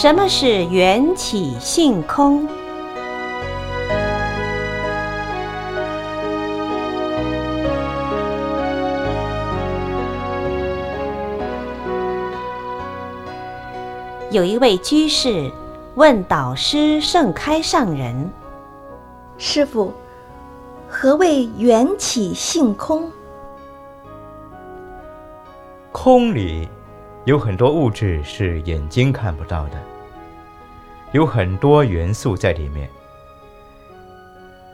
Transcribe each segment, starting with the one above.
什么是缘起性空？有一位居士问导师盛开上人：“师傅，何谓缘起性空？”空里有很多物质是眼睛看不到的，有很多元素在里面。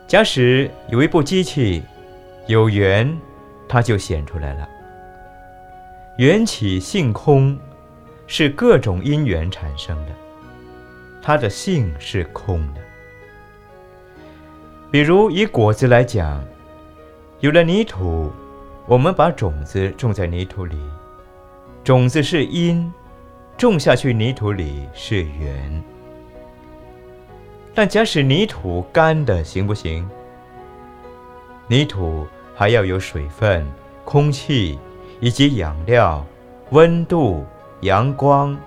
假使有一部机器有缘，它就显出来了。缘起性空。是各种因缘产生的，它的性是空的。比如以果子来讲，有了泥土，我们把种子种在泥土里，种子是因，种下去泥土里是缘。但假使泥土干的行不行？泥土还要有水分、空气以及养料、温度。阳光，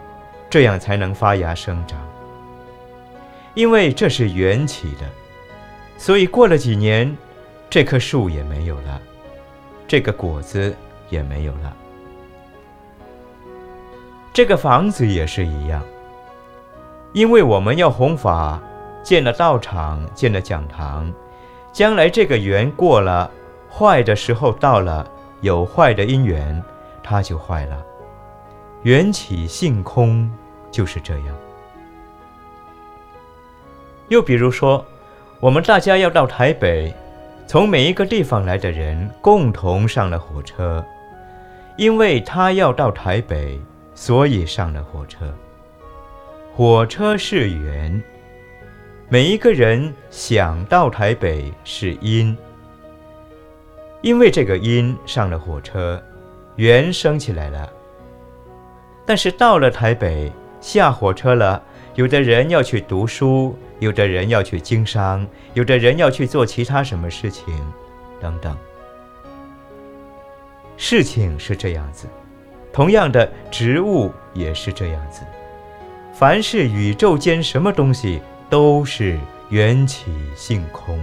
这样才能发芽生长。因为这是缘起的，所以过了几年，这棵树也没有了，这个果子也没有了。这个房子也是一样，因为我们要弘法，建了道场，建了讲堂，将来这个缘过了，坏的时候到了，有坏的因缘，它就坏了。缘起性空，就是这样。又比如说，我们大家要到台北，从每一个地方来的人共同上了火车，因为他要到台北，所以上了火车。火车是缘，每一个人想到台北是因，因为这个因上了火车，缘升起来了。但是到了台北，下火车了，有的人要去读书，有的人要去经商，有的人要去做其他什么事情，等等。事情是这样子，同样的，植物也是这样子。凡是宇宙间什么东西，都是缘起性空。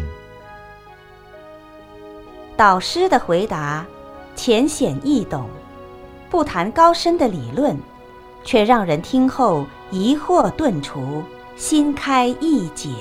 导师的回答浅显易懂，不谈高深的理论。却让人听后疑惑顿除，心开意解。